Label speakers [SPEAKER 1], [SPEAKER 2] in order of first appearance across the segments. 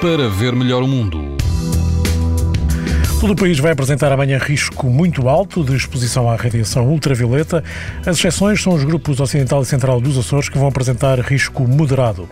[SPEAKER 1] para ver melhor o mundo.
[SPEAKER 2] Todo o país vai apresentar amanhã risco muito alto de exposição à radiação ultravioleta. As exceções são os grupos ocidental e central dos Açores que vão apresentar risco moderado.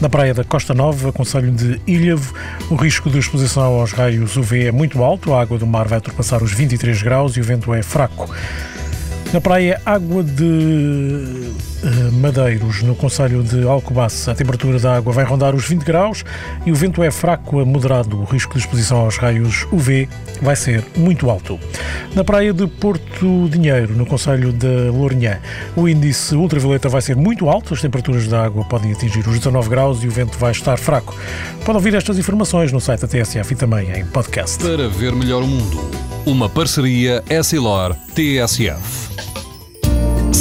[SPEAKER 2] Na praia da Costa Nova, Conselho de Ilhavo, o risco de exposição aos raios UV é muito alto. A água do mar vai ultrapassar os 23 graus e o vento é fraco. Na praia Água de Madeiros, no Conselho de Alcobaça, a temperatura da água vai rondar os 20 graus e o vento é fraco a moderado. O risco de exposição aos raios UV vai ser muito alto. Na praia de Porto Dinheiro, no Conselho de Lourinhã, o índice ultravioleta vai ser muito alto, as temperaturas da água podem atingir os 19 graus e o vento vai estar fraco. Pode ouvir estas informações no site da TSF e também em podcast.
[SPEAKER 1] Para ver melhor o mundo, uma parceria Essilor-TSF.